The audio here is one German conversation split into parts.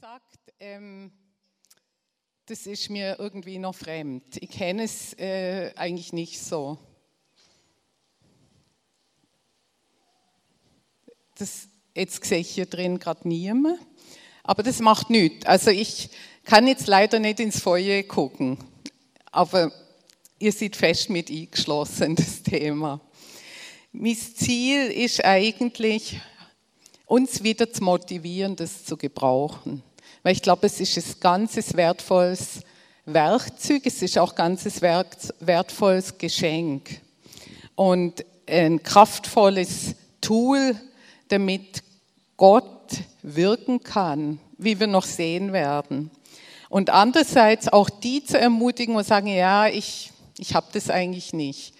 gesagt, ähm, das ist mir irgendwie noch fremd. Ich kenne es äh, eigentlich nicht so. Das, jetzt sehe ich hier drin gerade niemand, aber das macht nichts. Also ich kann jetzt leider nicht ins Feuer gucken, aber ihr seid fest mit eingeschlossen, das Thema. Mein Ziel ist eigentlich, uns wieder zu motivieren, das zu gebrauchen. Weil ich glaube, es ist ein ganzes wertvolles Werkzeug, es ist auch ein ganzes wertvolles Geschenk. Und ein kraftvolles Tool, damit Gott wirken kann, wie wir noch sehen werden. Und andererseits auch die zu ermutigen und sagen, ja, ich, ich habe das eigentlich nicht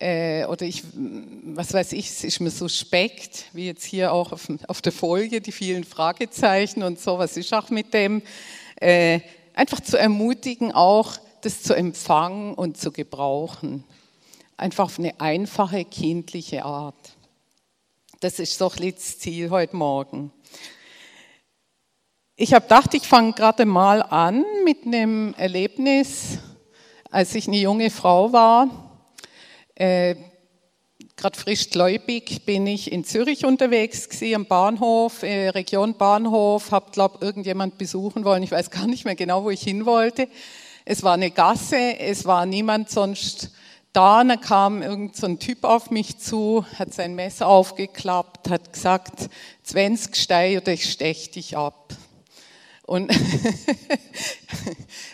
äh, oder ich, was weiß ich, es ist mir suspekt, wie jetzt hier auch auf, auf, der Folie, die vielen Fragezeichen und so, was ist auch mit dem, äh, einfach zu ermutigen, auch das zu empfangen und zu gebrauchen. Einfach auf eine einfache, kindliche Art. Das ist doch das Ziel heute Morgen. Ich habe gedacht, ich fange gerade mal an mit einem Erlebnis, als ich eine junge Frau war äh, Gerade frisch gläubig bin ich in Zürich unterwegs gewesen, am Bahnhof, äh, Region Bahnhof, habe, glaube irgendjemand besuchen wollen. Ich weiß gar nicht mehr genau, wo ich hin wollte. Es war eine Gasse, es war niemand sonst da. Da kam irgend so Typ auf mich zu, hat sein Messer aufgeklappt, hat gesagt, 20 Stei oder ich stech dich ab. Und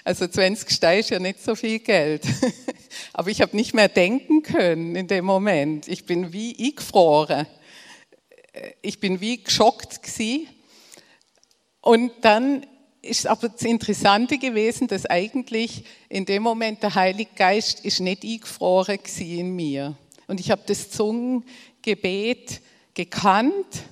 also 20 Stei ist ja nicht so viel Geld. Aber ich habe nicht mehr denken können in dem Moment. Ich bin wie eingefroren. Ich bin wie geschockt gewesen. Und dann ist aber das Interessante gewesen, dass eigentlich in dem Moment der Heilige Geist ist nicht eingefroren in mir. Und ich habe das Zungengebet gekannt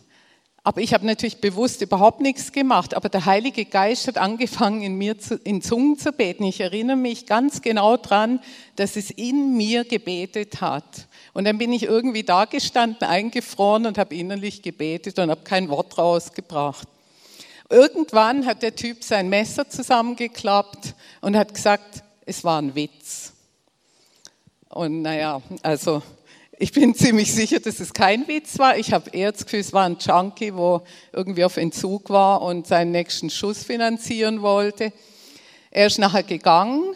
aber ich habe natürlich bewusst überhaupt nichts gemacht. Aber der Heilige Geist hat angefangen, in mir zu, in Zungen zu beten. Ich erinnere mich ganz genau dran, dass es in mir gebetet hat. Und dann bin ich irgendwie da gestanden, eingefroren und habe innerlich gebetet und habe kein Wort rausgebracht. Irgendwann hat der Typ sein Messer zusammengeklappt und hat gesagt, es war ein Witz. Und naja, also ich bin ziemlich sicher, dass es kein Witz war. Ich habe eher das Gefühl, es war ein Junkie, wo irgendwie auf Entzug war und seinen nächsten Schuss finanzieren wollte. Er ist nachher gegangen.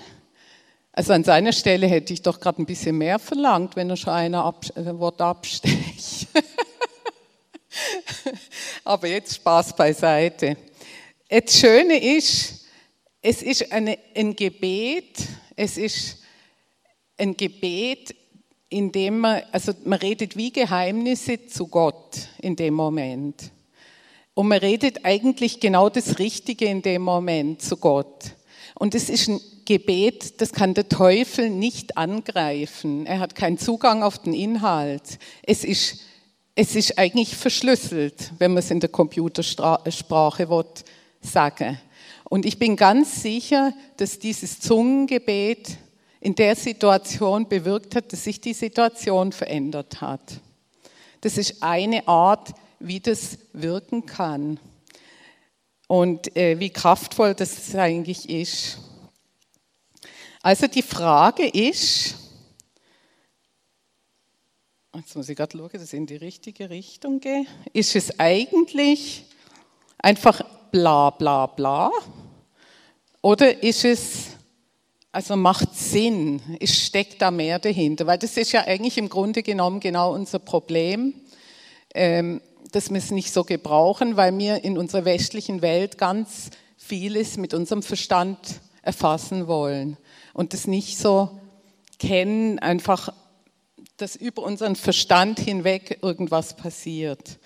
Also an seiner Stelle hätte ich doch gerade ein bisschen mehr verlangt, wenn er schon ein Wort abstecht. Aber jetzt Spaß beiseite. Das Schöne ist, es ist eine, ein Gebet, es ist ein Gebet, indem man, also man redet wie Geheimnisse zu Gott in dem Moment. Und man redet eigentlich genau das Richtige in dem Moment zu Gott. Und es ist ein Gebet, das kann der Teufel nicht angreifen. Er hat keinen Zugang auf den Inhalt. Es ist, es ist eigentlich verschlüsselt, wenn man es in der Computersprache wird, sagen. Und ich bin ganz sicher, dass dieses Zungengebet in der Situation bewirkt hat, dass sich die Situation verändert hat. Das ist eine Art, wie das wirken kann und äh, wie kraftvoll das eigentlich ist. Also die Frage ist, jetzt muss ich gerade schauen, dass ich in die richtige Richtung gehe, ist es eigentlich einfach bla bla bla oder ist es also macht Sinn, es steckt da mehr dahinter, weil das ist ja eigentlich im Grunde genommen genau unser Problem, ähm, dass wir es nicht so gebrauchen, weil wir in unserer westlichen Welt ganz vieles mit unserem Verstand erfassen wollen und das nicht so kennen, einfach, dass über unseren Verstand hinweg irgendwas passiert.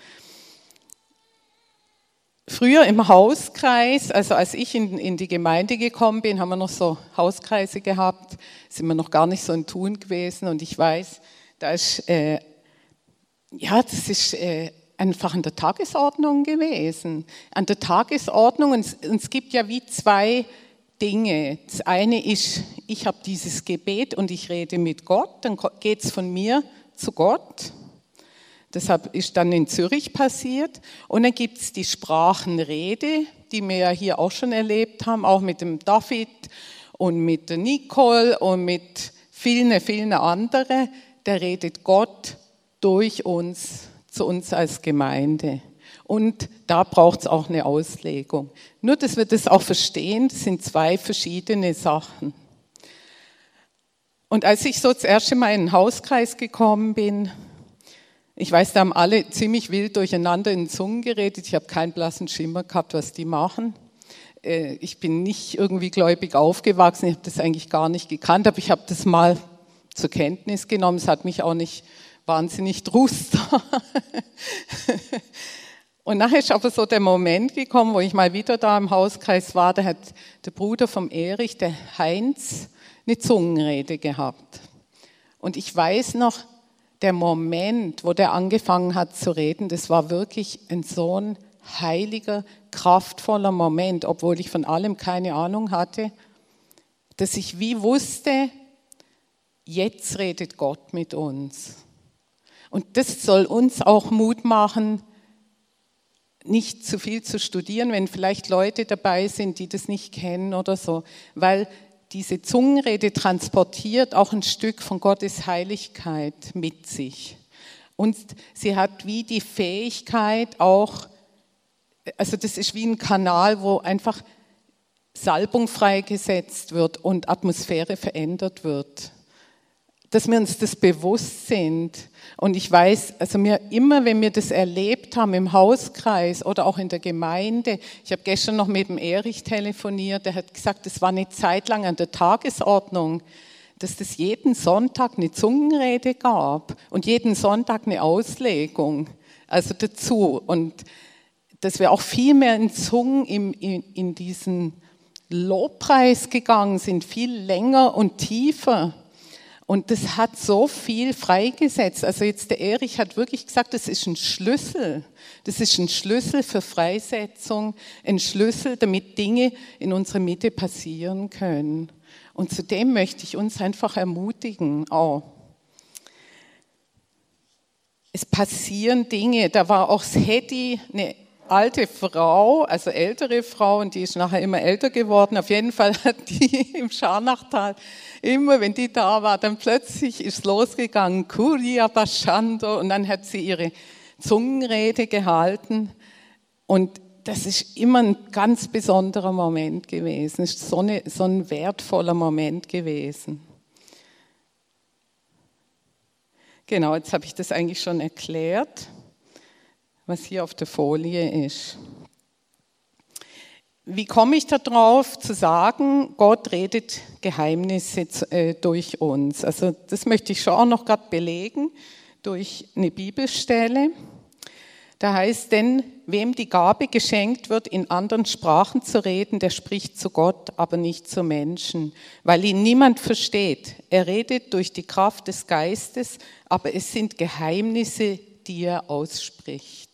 Früher im Hauskreis, also als ich in, in, die Gemeinde gekommen bin, haben wir noch so Hauskreise gehabt, sind wir noch gar nicht so in Tun gewesen und ich weiß, da ist, äh, ja, das ist äh, einfach an der Tagesordnung gewesen. An der Tagesordnung, und und es gibt ja wie zwei Dinge. Das eine ist, ich habe dieses Gebet und ich rede mit Gott, dann geht es von mir zu Gott. Das ist dann in Zürich passiert. Und dann gibt es die Sprachenrede, die wir ja hier auch schon erlebt haben, auch mit dem David und mit der Nicole und mit vielen, vielen anderen, da redet Gott durch uns, zu uns als Gemeinde. Und da braucht es auch eine Auslegung. Nur, dass wir das auch verstehen, das sind zwei verschiedene Sachen. Und als ich so das erste Mal in den Hauskreis gekommen bin, ich weiß, da haben alle ziemlich wild durcheinander in Zungen geredet. Ich habe keinen blassen Schimmer gehabt, was die machen. Äh, ich bin nicht irgendwie gläubig aufgewachsen. Ich habe das eigentlich gar nicht gekannt, aber ich habe das mal zur Kenntnis genommen. Es hat mich auch nicht wahnsinnig trust. Und nachher ist aber so der Moment gekommen, wo ich mal wieder da im Hauskreis war. Da hat der Bruder vom Erich, der Heinz, eine Zungenrede gehabt. Und ich weiß noch, der Moment, wo der angefangen hat zu reden, das war wirklich ein so ein heiliger, kraftvoller Moment, obwohl ich von allem keine Ahnung hatte, dass ich wie wusste, jetzt redet Gott mit uns. Und das soll uns auch Mut machen, nicht zu viel zu studieren, wenn vielleicht Leute dabei sind, die das nicht kennen oder so, weil diese Zungenrede transportiert auch ein Stück von Gottes Heiligkeit mit sich. Und sie hat wie die Fähigkeit auch, also das ist wie ein Kanal, wo einfach Salbung freigesetzt wird und Atmosphäre verändert wird dass wir uns das bewusst sind. Und ich weiß, also mir immer, wenn wir das erlebt haben im Hauskreis oder auch in der Gemeinde, ich habe gestern noch mit dem Erich telefoniert, der hat gesagt, es war eine Zeit lang an der Tagesordnung, dass es jeden Sonntag eine Zungenrede gab und jeden Sonntag eine Auslegung, also dazu. Und dass wir auch viel mehr in Zungen in, in, in diesen Lobpreis gegangen sind, viel länger und tiefer. Und das hat so viel freigesetzt. Also jetzt der Erich hat wirklich gesagt, das ist ein Schlüssel. Das ist ein Schlüssel für Freisetzung, ein Schlüssel, damit Dinge in unserer Mitte passieren können. Und zudem möchte ich uns einfach ermutigen, oh, es passieren Dinge. Da war auch Hedi, eine alte Frau, also ältere Frau, und die ist nachher immer älter geworden. Auf jeden Fall hat die im Scharnachtal, immer wenn die da war, dann plötzlich ist losgegangen, Kuria Bashando, und dann hat sie ihre Zungenrede gehalten. Und das ist immer ein ganz besonderer Moment gewesen. Es ist so, eine, so ein wertvoller Moment gewesen. Genau, jetzt habe ich das eigentlich schon erklärt was hier auf der Folie ist. Wie komme ich darauf zu sagen, Gott redet Geheimnisse äh, durch uns? Also das möchte ich schon auch noch gerade belegen durch eine Bibelstelle. Da heißt denn, wem die Gabe geschenkt wird, in anderen Sprachen zu reden, der spricht zu Gott, aber nicht zu Menschen, weil ihn niemand versteht. Er redet durch die Kraft des Geistes, aber es sind Geheimnisse, die er ausspricht.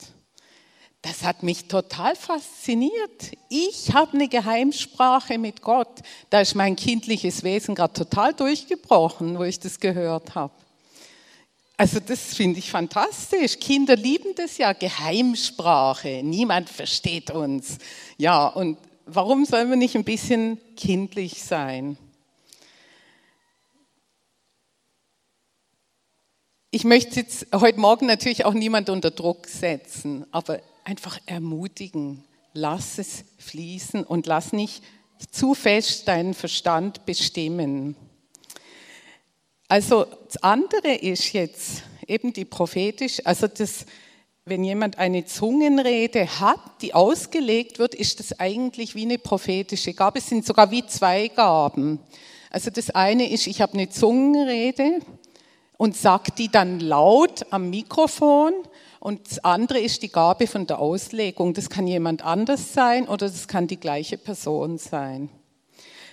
Das hat mich total fasziniert. Ich habe eine Geheimsprache mit Gott. Da ist mein kindliches Wesen gerade total durchgebrochen, wo ich das gehört habe. Also das finde ich fantastisch. Kinder lieben das ja, Geheimsprache. Niemand versteht uns. Ja, und warum sollen wir nicht ein bisschen kindlich sein? Ich möchte jetzt heute Morgen natürlich auch niemand unter Druck setzen, aber einfach ermutigen. Lass es fließen und lass nicht zu fest deinen Verstand bestimmen. Also das andere ist jetzt eben die prophetisch, also das, wenn jemand eine Zungenrede hat, die ausgelegt wird, ist das eigentlich wie eine prophetische Gabe. Es sind sogar wie zwei Gaben. Also das eine ist, ich habe eine Zungenrede und sage die dann laut am Mikrofon und das andere ist die Gabe von der Auslegung. Das kann jemand anders sein oder das kann die gleiche Person sein.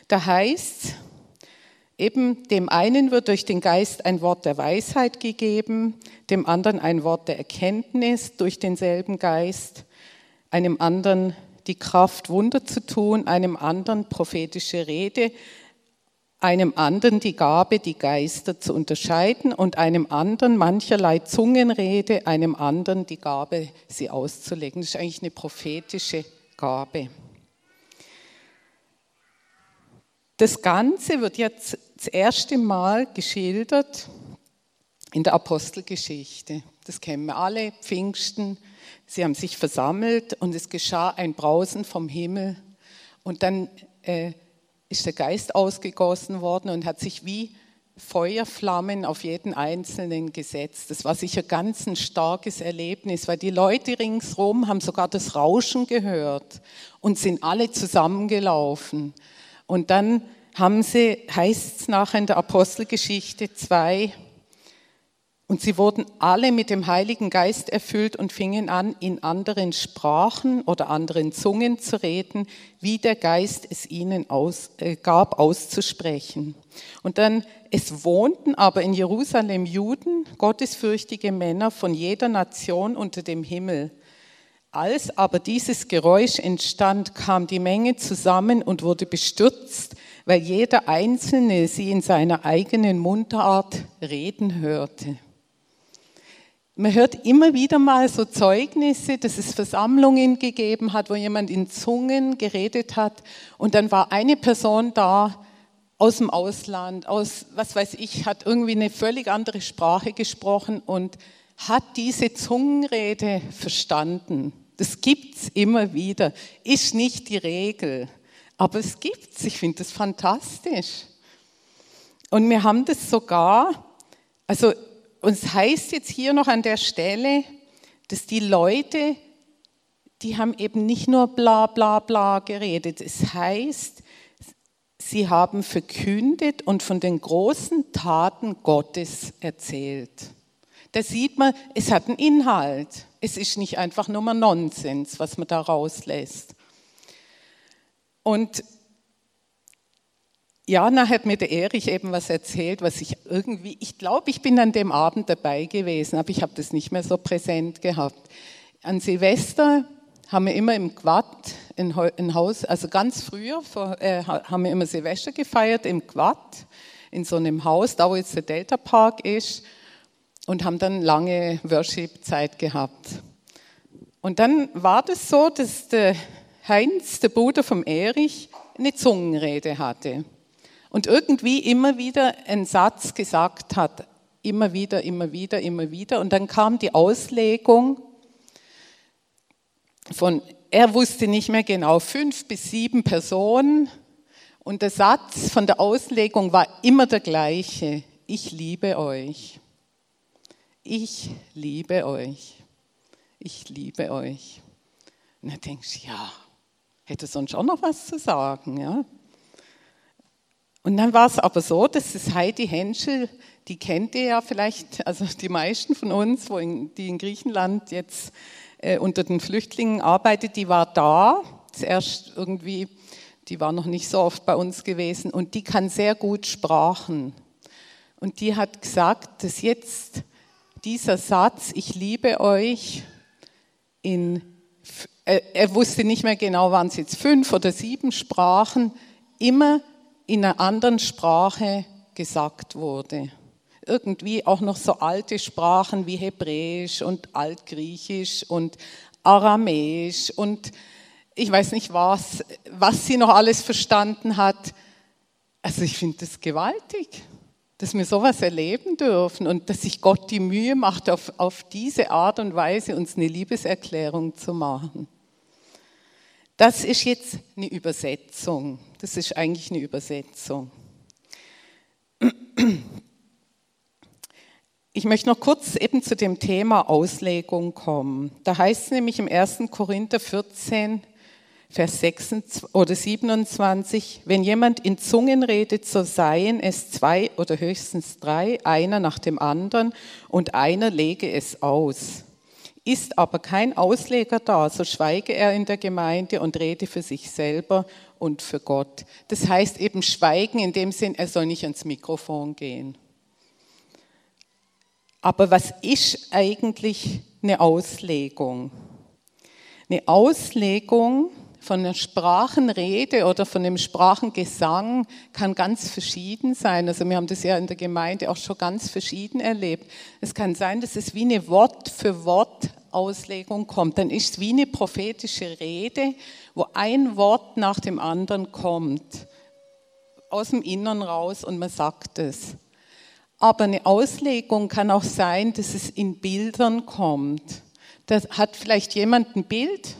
Da heißt, eben dem einen wird durch den Geist ein Wort der Weisheit gegeben, dem anderen ein Wort der Erkenntnis durch denselben Geist, einem anderen die Kraft, Wunder zu tun, einem anderen prophetische Rede, einem anderen die Gabe, die Geister zu unterscheiden und einem anderen mancherlei Zungenrede, einem anderen die Gabe, sie auszulegen. Das ist eigentlich eine prophetische Gabe. Das Ganze wird jetzt das erste Mal geschildert in der Apostelgeschichte. Das kennen wir alle, Pfingsten. Sie haben sich versammelt und es geschah ein Brausen vom Himmel. Und dann äh, ist der Geist ausgegossen worden und hat sich wie Feuerflammen auf jeden Einzelnen gesetzt. Das war sicher ganz ein starkes Erlebnis, weil die Leute ringsherum haben sogar das Rauschen gehört und sind alle zusammengelaufen. Und dann haben sie, heißt es nachher in der Apostelgeschichte 2, und sie wurden alle mit dem Heiligen Geist erfüllt und fingen an, in anderen Sprachen oder anderen Zungen zu reden, wie der Geist es ihnen aus, äh, gab, auszusprechen. Und dann, es wohnten aber in Jerusalem Juden, gottesfürchtige Männer von jeder Nation unter dem Himmel. Als aber dieses Geräusch entstand, kam die Menge zusammen und wurde bestürzt, weil jeder Einzelne sie in seiner eigenen Mundart reden hörte. Man hört immer wieder mal so Zeugnisse, dass es Versammlungen gegeben hat, wo jemand in Zungen geredet hat und dann war eine Person da aus dem Ausland, aus, was weiß ich, hat irgendwie eine völlig andere Sprache gesprochen und hat diese Zungenrede verstanden. Das gibt's immer wieder, ist nicht die Regel, aber es gibt's. Ich finde das fantastisch. Und wir haben das sogar, also und es heißt jetzt hier noch an der Stelle, dass die Leute, die haben eben nicht nur bla bla bla geredet. Es heißt, sie haben verkündet und von den großen Taten Gottes erzählt. Da sieht man, es hat einen Inhalt. Es ist nicht einfach nur mal Nonsens, was man da rauslässt. Und ja, nachher hat mir der Erich eben was erzählt, was ich irgendwie, ich glaube, ich bin an dem Abend dabei gewesen, aber ich habe das nicht mehr so präsent gehabt. An Silvester haben wir immer im Quad ein Haus, also ganz früher vor, äh, haben wir immer Silvester gefeiert im Quad, in so einem Haus, da wo jetzt der Delta Park ist, und haben dann lange Worship-Zeit gehabt. Und dann war das so, dass der Heinz, der Bruder vom Erich, eine Zungenrede hatte und irgendwie immer wieder einen Satz gesagt hat, immer wieder, immer wieder, immer wieder. Und dann kam die Auslegung von, er wusste nicht mehr genau, fünf bis sieben Personen. Und der Satz von der Auslegung war immer der gleiche. Ich liebe euch. Ich liebe euch. Ich liebe euch. Und dann denkst du, ja, hätte sonst auch noch was zu sagen, ja? Und dann war es aber so, dass das Heidi Henschel, die kennt ihr ja vielleicht, also die meisten von uns, in, die in Griechenland jetzt äh, unter den Flüchtlingen arbeitet, die war da, zuerst irgendwie, die war noch nicht so oft bei uns gewesen und die kann sehr gut Sprachen. Und die hat gesagt, dass jetzt dieser Satz, ich liebe euch, in, äh, er wusste nicht mehr genau, waren es jetzt fünf oder sieben Sprachen, immer in einer anderen Sprache gesagt wurde. Irgendwie auch noch so alte Sprachen wie Hebräisch und Altgriechisch und Aramäisch und ich weiß nicht was, was sie noch alles verstanden hat. Also ich finde das gewaltig, dass wir sowas erleben dürfen und dass sich Gott die Mühe macht, auf, auf diese Art und Weise uns eine Liebeserklärung zu machen. Das ist jetzt eine Übersetzung. Das ist eigentlich eine Übersetzung. Ich möchte noch kurz eben zu dem Thema Auslegung kommen. Da heißt es nämlich im 1. Korinther 14, Vers 26 oder 27, wenn jemand in Zungen redet, so seien es zwei oder höchstens drei, einer nach dem anderen, und einer lege es aus. Ist aber kein Ausleger da, so schweige er in der Gemeinde und rede für sich selber und für Gott. Das heißt eben schweigen in dem Sinn, er soll nicht ans Mikrofon gehen. Aber was ist eigentlich eine Auslegung? Eine Auslegung von einer Sprachenrede oder von einem Sprachengesang kann ganz verschieden sein. Also wir haben das ja in der Gemeinde auch schon ganz verschieden erlebt. Es kann sein, dass es wie eine Wort für Wort Auslegung kommt. Dann ist es wie eine prophetische Rede, wo ein Wort nach dem anderen kommt aus dem Innern raus und man sagt es. Aber eine Auslegung kann auch sein, dass es in Bildern kommt. Da hat vielleicht jemand ein Bild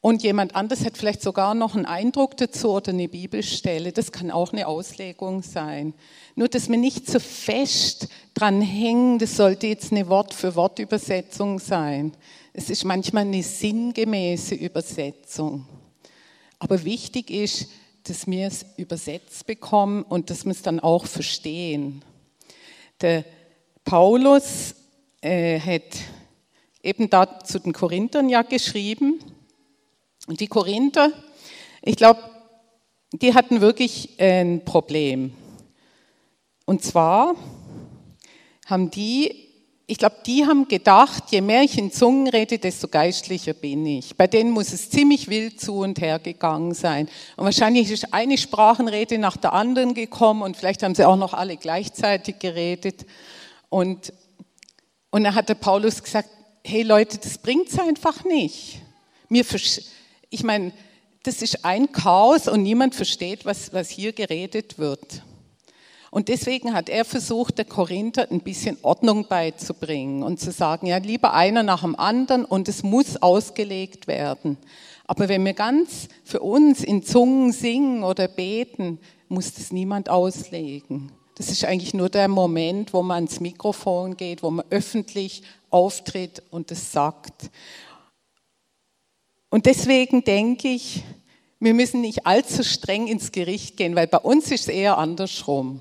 und jemand anders hat vielleicht sogar noch einen Eindruck dazu oder eine Bibelstelle. Das kann auch eine Auslegung sein. Nur, dass wir nicht so fest dran hängen, das sollte jetzt eine Wort-für-Wort-Übersetzung sein. Es ist manchmal eine sinngemäße Übersetzung. Aber wichtig ist, dass wir es übersetzt bekommen und dass wir es dann auch verstehen. Der Paulus äh, hat eben da zu den Korinthern ja geschrieben. Und die Korinther, ich glaube, die hatten wirklich ein Problem. Und zwar haben die ich glaube, die haben gedacht, je mehr ich in Zungen rede, desto geistlicher bin ich. Bei denen muss es ziemlich wild zu und her gegangen sein. Und wahrscheinlich ist eine Sprachenrede nach der anderen gekommen und vielleicht haben sie auch noch alle gleichzeitig geredet. Und, und dann hat der Paulus gesagt, hey Leute, das bringt es einfach nicht. Mir ich meine, das ist ein Chaos und niemand versteht, was, was hier geredet wird. Und deswegen hat er versucht, der Korinther ein bisschen Ordnung beizubringen und zu sagen, ja, lieber einer nach dem anderen und es muss ausgelegt werden. Aber wenn wir ganz für uns in Zungen singen oder beten, muss das niemand auslegen. Das ist eigentlich nur der Moment, wo man ans Mikrofon geht, wo man öffentlich auftritt und es sagt. Und deswegen denke ich, wir müssen nicht allzu streng ins Gericht gehen, weil bei uns ist es eher andersrum.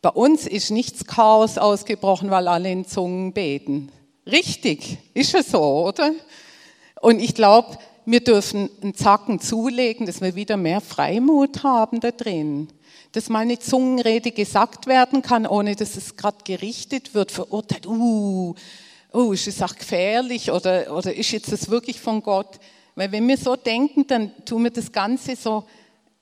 Bei uns ist nichts Chaos ausgebrochen, weil alle in Zungen beten. Richtig, ist es so, oder? Und ich glaube, wir dürfen einen Zacken zulegen, dass wir wieder mehr Freimut haben da drin. Dass mal eine Zungenrede gesagt werden kann, ohne dass es gerade gerichtet wird, verurteilt, uh, oh, ist es auch gefährlich oder, oder ist jetzt das wirklich von Gott? Weil wenn wir so denken, dann tun wir das Ganze so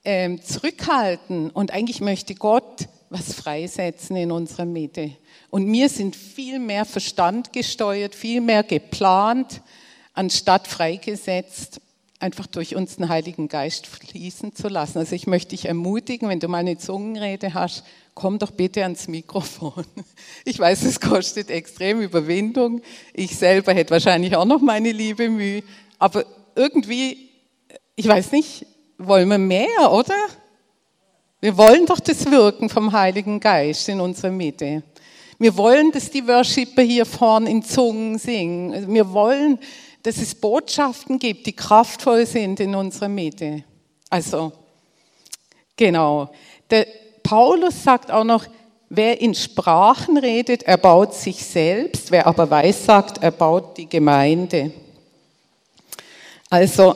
ähm, zurückhalten. Und eigentlich möchte Gott was freisetzen in unserer Mitte. Und wir sind viel mehr Verstand gesteuert, viel mehr geplant, anstatt freigesetzt, einfach durch uns den Heiligen Geist fließen zu lassen. Also ich möchte dich ermutigen, wenn du mal eine Zungenrede hast, komm doch bitte ans Mikrofon. Ich weiß, es kostet extrem Überwindung. Ich selber hätte wahrscheinlich auch noch meine liebe Mühe. Aber irgendwie, ich weiß nicht, wollen wir mehr, oder? Wir wollen doch das Wirken vom Heiligen Geist in unserer Mitte. Wir wollen, dass die Worshipper hier vorne in Zungen singen. Wir wollen, dass es Botschaften gibt, die kraftvoll sind in unserer Mitte. Also, genau. Der Paulus sagt auch noch, wer in Sprachen redet, erbaut sich selbst, wer aber weiß sagt, erbaut die Gemeinde. Also,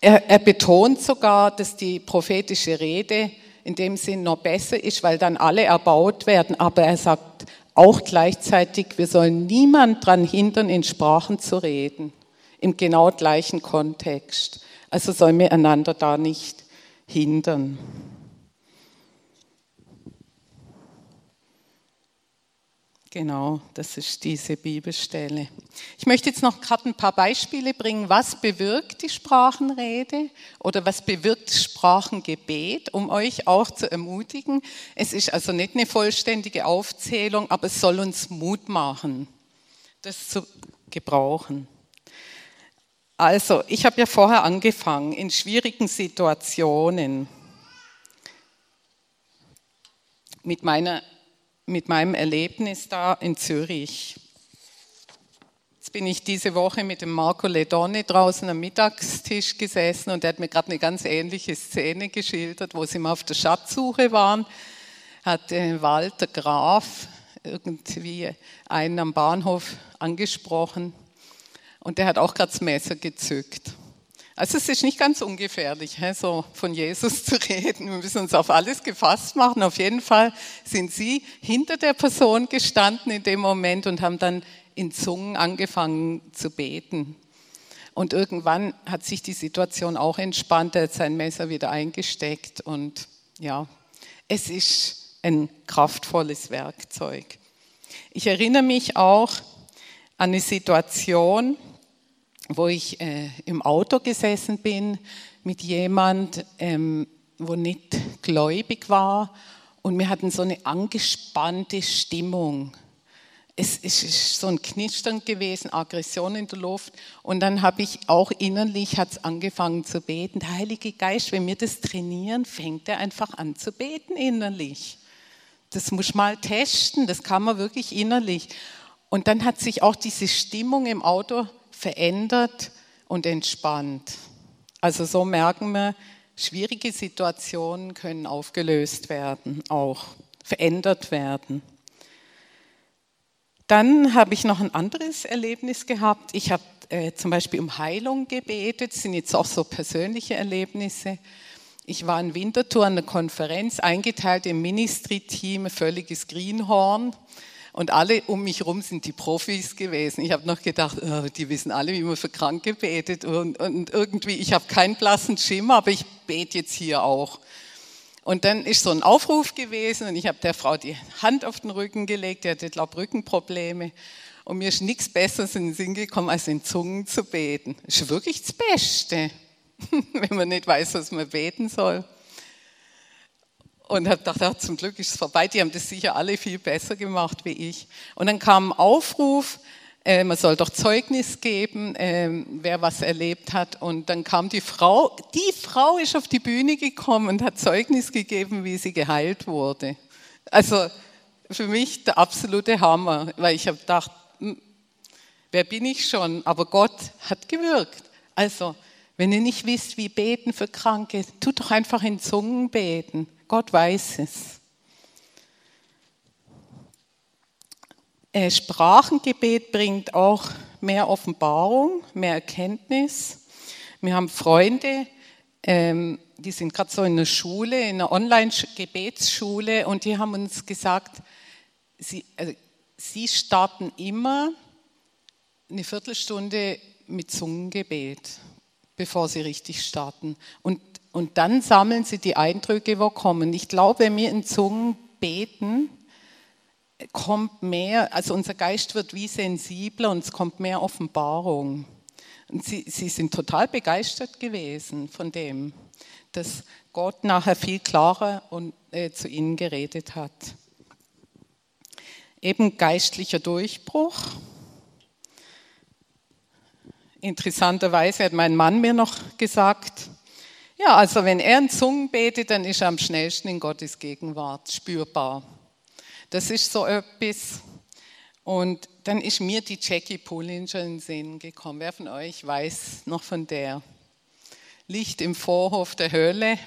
er, er betont sogar, dass die prophetische Rede in dem Sinn noch besser ist, weil dann alle erbaut werden. Aber er sagt auch gleichzeitig, wir sollen niemand daran hindern, in Sprachen zu reden, im genau gleichen Kontext. Also sollen wir einander da nicht hindern. Genau, das ist diese Bibelstelle. Ich möchte jetzt noch gerade ein paar Beispiele bringen, was bewirkt die Sprachenrede oder was bewirkt Sprachengebet, um euch auch zu ermutigen. Es ist also nicht eine vollständige Aufzählung, aber es soll uns Mut machen, das zu gebrauchen. Also, ich habe ja vorher angefangen in schwierigen Situationen mit meiner mit meinem Erlebnis da in Zürich. Jetzt bin ich diese Woche mit dem Marco Ledonne draußen am Mittagstisch gesessen und er hat mir gerade eine ganz ähnliche Szene geschildert, wo sie mal auf der Schatzsuche waren, hat Walter Graf irgendwie einen am Bahnhof angesprochen und der hat auch gerade das Messer gezückt. Also es ist nicht ganz ungefährlich, so von Jesus zu reden. Wir müssen uns auf alles gefasst machen. Auf jeden Fall sind sie hinter der Person gestanden in dem Moment und haben dann in Zungen angefangen zu beten. Und irgendwann hat sich die Situation auch entspannt. Er hat sein Messer wieder eingesteckt und ja, es ist ein kraftvolles Werkzeug. Ich erinnere mich auch an eine Situation, wo ich äh, im Auto gesessen bin mit jemand, ähm, wo nicht gläubig war und wir hatten so eine angespannte Stimmung. Es ist so ein Knistern gewesen, Aggression in der Luft. Und dann habe ich auch innerlich hat's angefangen zu beten. Der Heilige Geist, wenn wir das trainieren, fängt er einfach an zu beten innerlich. Das muss mal testen, das kann man wirklich innerlich. Und dann hat sich auch diese Stimmung im Auto verändert und entspannt. Also so merken wir, schwierige Situationen können aufgelöst werden, auch verändert werden. Dann habe ich noch ein anderes Erlebnis gehabt. Ich habe äh, zum Beispiel um Heilung gebetet, das sind jetzt auch so persönliche Erlebnisse. Ich war in Winterthur an einer Konferenz, eingeteilt im Ministry-Team, völliges Greenhorn. Und alle um mich herum sind die Profis gewesen. Ich habe noch gedacht, oh, die wissen alle, wie man für Kranke betet. Und, und irgendwie, ich habe keinen blassen Schimmer, aber ich bete jetzt hier auch. Und dann ist so ein Aufruf gewesen und ich habe der Frau die Hand auf den Rücken gelegt, die hatte, glaube Rückenprobleme. Und mir ist nichts Besseres in den Sinn gekommen, als in Zungen zu beten. Das ist wirklich das Beste. wenn man nicht weiß, was man beten soll. Und habe gedacht, ja, zum Glück ist es vorbei. Die haben das sicher alle viel besser gemacht wie ich. Und dann kam ein Aufruf, äh, man soll doch Zeugnis geben, äh, wer was erlebt hat. Und dann kam die Frau, die Frau ist auf die Bühne gekommen und hat Zeugnis gegeben, wie sie geheilt wurde. Also für mich der absolute Hammer, weil ich habe gedacht, hm, wer bin ich schon? Aber Gott hat gewirkt. Also wenn ihr nicht wisst, wie beten für Kranke, tut doch einfach in Zungen beten. Gott weiß es. Äh, Sprachengebet bringt auch mehr Offenbarung, mehr Erkenntnis. Wir haben Freunde, ähm, die sind gerade so in einer Schule, in einer Online-Gebetsschule und die haben uns gesagt, sie, also, sie starten immer eine Viertelstunde mit Zungengebet bevor sie richtig starten. Und, und dann sammeln sie die Eindrücke, wo kommen. Ich glaube, wenn wir in Zungen beten, kommt mehr, also unser Geist wird wie sensibler und es kommt mehr Offenbarung. Und sie, sie sind total begeistert gewesen von dem, dass Gott nachher viel klarer und, äh, zu ihnen geredet hat. Eben geistlicher Durchbruch. Interessanterweise hat mein Mann mir noch gesagt, ja, also wenn er in Zungen betet, dann ist er am schnellsten in Gottes Gegenwart spürbar. Das ist so etwas. Und dann ist mir die Jackie Pullinger in den Sinn gekommen. Wer von euch weiß noch von der? Licht im Vorhof der Hölle.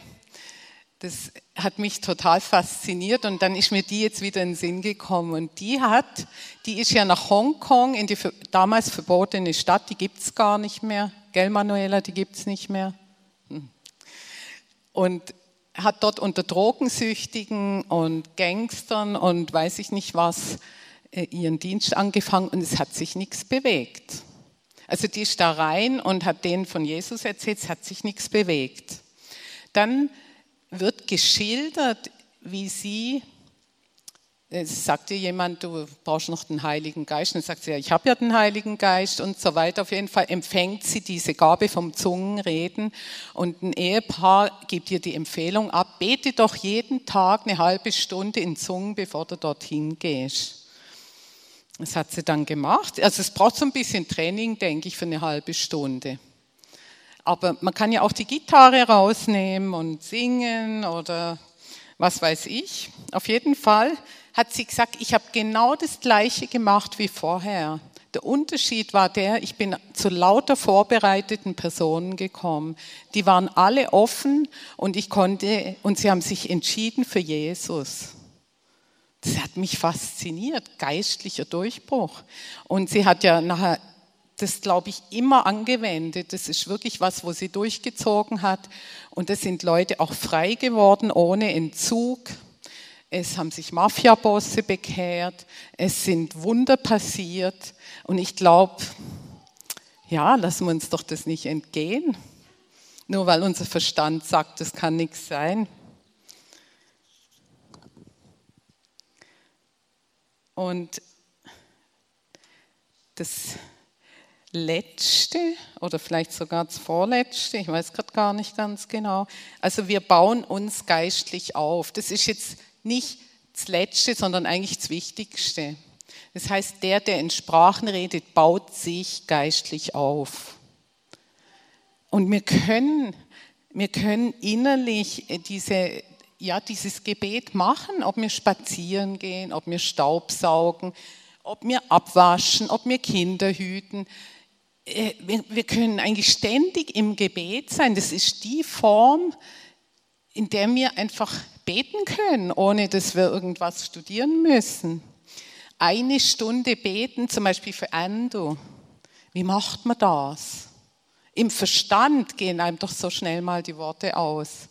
Das hat mich total fasziniert und dann ist mir die jetzt wieder in den Sinn gekommen. Und die hat, die ist ja nach Hongkong in die damals verbotene Stadt, die gibt es gar nicht mehr. Gell, Manuela, die gibt es nicht mehr. Und hat dort unter Drogensüchtigen und Gangstern und weiß ich nicht was äh, ihren Dienst angefangen und es hat sich nichts bewegt. Also die ist da rein und hat denen von Jesus erzählt, es hat sich nichts bewegt. Dann wird geschildert, wie sie, es sagt dir jemand, du brauchst noch den Heiligen Geist, dann sagt sie, ja, ich habe ja den Heiligen Geist und so weiter. Auf jeden Fall empfängt sie diese Gabe vom Zungenreden und ein Ehepaar gibt ihr die Empfehlung ab, bete doch jeden Tag eine halbe Stunde in Zungen, bevor du dorthin gehst. Das hat sie dann gemacht. Also es braucht so ein bisschen Training, denke ich, für eine halbe Stunde. Aber man kann ja auch die Gitarre rausnehmen und singen oder was weiß ich. Auf jeden Fall hat sie gesagt, ich habe genau das Gleiche gemacht wie vorher. Der Unterschied war der, ich bin zu lauter vorbereiteten Personen gekommen. Die waren alle offen und ich konnte, und sie haben sich entschieden für Jesus. Das hat mich fasziniert, geistlicher Durchbruch. Und sie hat ja nachher das, glaube ich, immer angewendet. Das ist wirklich was, wo sie durchgezogen hat. Und es sind Leute auch frei geworden ohne Entzug. Es haben sich Mafiabosse bekehrt. Es sind Wunder passiert. Und ich glaube, ja, lassen wir uns doch das nicht entgehen. Nur weil unser Verstand sagt, das kann nichts sein. Und das letzte oder vielleicht sogar das vorletzte, ich weiß gerade gar nicht ganz genau. Also wir bauen uns geistlich auf. Das ist jetzt nicht das Letzte, sondern eigentlich das Wichtigste. Das heißt, der, der in Sprachen redet, baut sich geistlich auf. Und wir können, wir können innerlich diese, ja, dieses Gebet machen, ob wir spazieren gehen, ob wir Staub saugen, ob wir abwaschen, ob wir Kinder hüten. Äh, wir können eigentlich ständig im Gebet sein. Das ist die Form, in der wir einfach beten können, ohne dass wir irgendwas studieren müssen. Eine Stunde beten, zum Beispiel für Endo. Wie macht man das? Im Verstand gehen einem doch so schnell mal die Worte aus.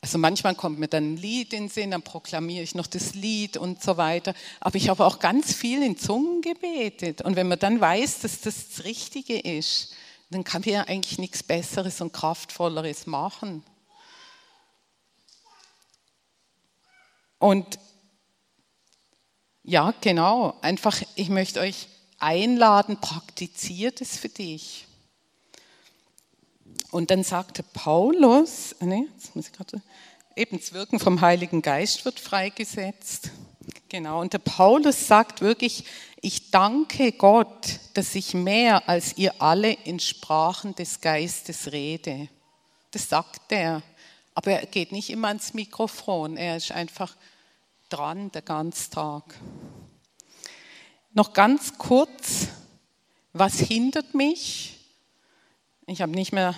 Also manchmal kommt mir dann ein Lied in den Sinn, dann proklamiere ich noch das Lied und so weiter. Aber ich habe auch ganz viel in Zungen gebetet. Und wenn man dann weiß, dass das das Richtige ist, dann kann man ja eigentlich nichts Besseres und Kraftvolleres machen. Und ja, genau, einfach, ich möchte euch einladen, praktiziert es für dich. Und dann sagte Paulus, nee, jetzt muss ich gerade, eben das Wirken vom Heiligen Geist wird freigesetzt. Genau, und der Paulus sagt wirklich, ich danke Gott, dass ich mehr als ihr alle in Sprachen des Geistes rede. Das sagt er. Aber er geht nicht immer ans Mikrofon, er ist einfach dran den ganzen Tag. Noch ganz kurz, was hindert mich? Ich habe nicht mehr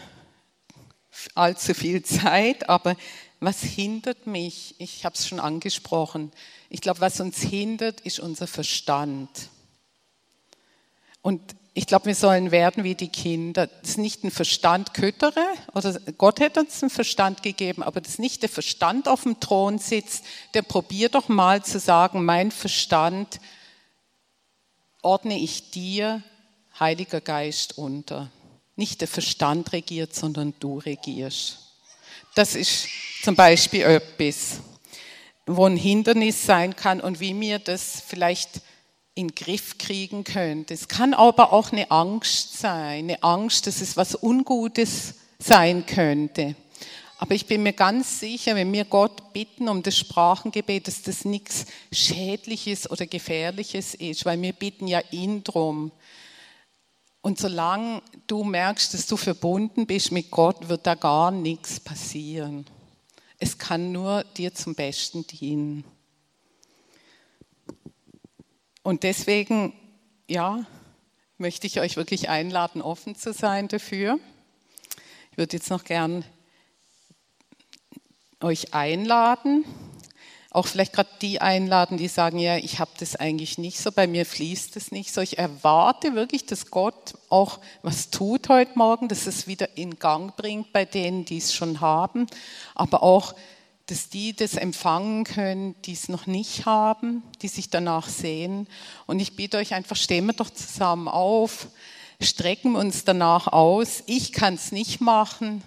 allzu viel Zeit, aber was hindert mich? Ich habe es schon angesprochen. Ich glaube, was uns hindert, ist unser Verstand. Und ich glaube, wir sollen werden wie die Kinder. Das ist nicht ein Verstand köttere, oder Gott hätte uns einen Verstand gegeben, aber das ist nicht der Verstand auf dem Thron sitzt, der probiert doch mal zu sagen, mein Verstand ordne ich dir, Heiliger Geist, unter nicht der Verstand regiert, sondern du regierst. Das ist zum Beispiel etwas, wo ein Hindernis sein kann und wie mir das vielleicht in den Griff kriegen könnte. Es kann aber auch eine Angst sein, eine Angst, dass es was Ungutes sein könnte. Aber ich bin mir ganz sicher, wenn wir Gott bitten um das Sprachengebet, dass das nichts Schädliches oder Gefährliches ist, weil wir bitten ja ihn drum. Und solange du merkst, dass du verbunden bist mit Gott, wird da gar nichts passieren. Es kann nur dir zum Besten dienen. Und deswegen, ja, möchte ich euch wirklich einladen, offen zu sein dafür. Ich würde jetzt noch gern euch einladen, auch vielleicht gerade die einladen, die sagen, ja, ich habe das eigentlich nicht so, bei mir fließt es nicht so. Ich erwarte wirklich, dass Gott auch was tut heute Morgen, dass es wieder in Gang bringt bei denen, die es schon haben, aber auch, dass die das empfangen können, die es noch nicht haben, die sich danach sehen. Und ich bitte euch einfach, stehen wir doch zusammen auf, strecken uns danach aus. Ich kann es nicht machen,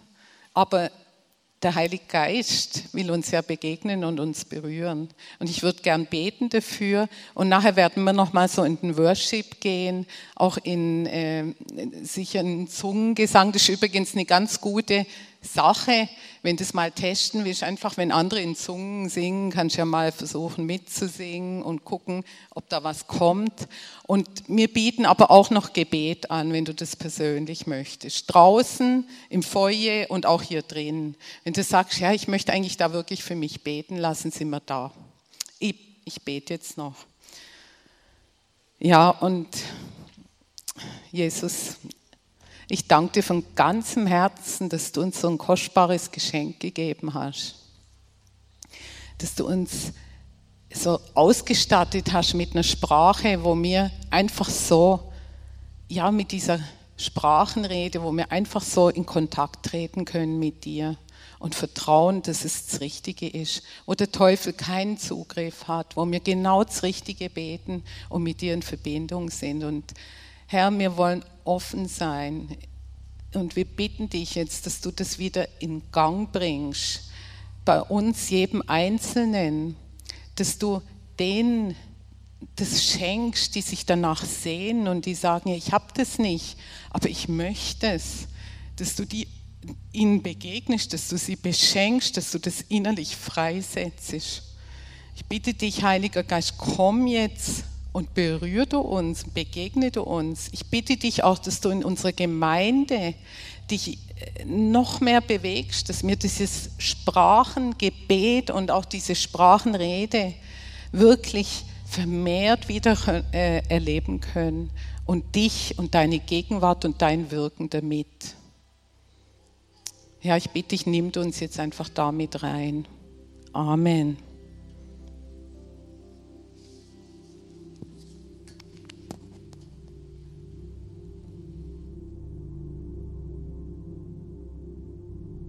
aber der Heilige Geist will uns ja begegnen und uns berühren. Und ich würde gern beten dafür. Und nachher werden wir noch mal so in den Worship gehen, auch in äh, sicher Zungengesang. Das ist übrigens eine ganz gute Sache, wenn du es mal testen willst, einfach wenn andere in Zungen singen, kannst du ja mal versuchen mitzusingen und gucken, ob da was kommt. Und wir bieten aber auch noch Gebet an, wenn du das persönlich möchtest. Draußen, im Foyer und auch hier drin. Wenn du sagst, ja, ich möchte eigentlich da wirklich für mich beten, lassen Sie mir da. Ich, ich bete jetzt noch. Ja, und Jesus, ich danke dir von ganzem Herzen, dass du uns so ein kostbares Geschenk gegeben hast. Dass du uns so ausgestattet hast mit einer Sprache, wo wir einfach so, ja, mit dieser Sprachenrede, wo wir einfach so in Kontakt treten können mit dir und vertrauen, dass es das Richtige ist, wo der Teufel keinen Zugriff hat, wo wir genau das Richtige beten und mit dir in Verbindung sind. Und Herr, wir wollen offen sein. Und wir bitten dich jetzt, dass du das wieder in Gang bringst. Bei uns, jedem Einzelnen, dass du den das schenkst, die sich danach sehen und die sagen, ich habe das nicht, aber ich möchte es, dass du die, ihnen begegnest, dass du sie beschenkst, dass du das innerlich freisetzt. Ich bitte dich, Heiliger Geist, komm jetzt und berühre du uns, begegne du uns. Ich bitte dich auch, dass du in unserer Gemeinde dich äh, noch mehr bewegst, dass wir dieses Sprachengebet und auch diese Sprachenrede wirklich vermehrt wieder äh, erleben können und dich und deine Gegenwart und dein Wirken damit. Ja, ich bitte dich, nimm uns jetzt einfach damit rein. Amen.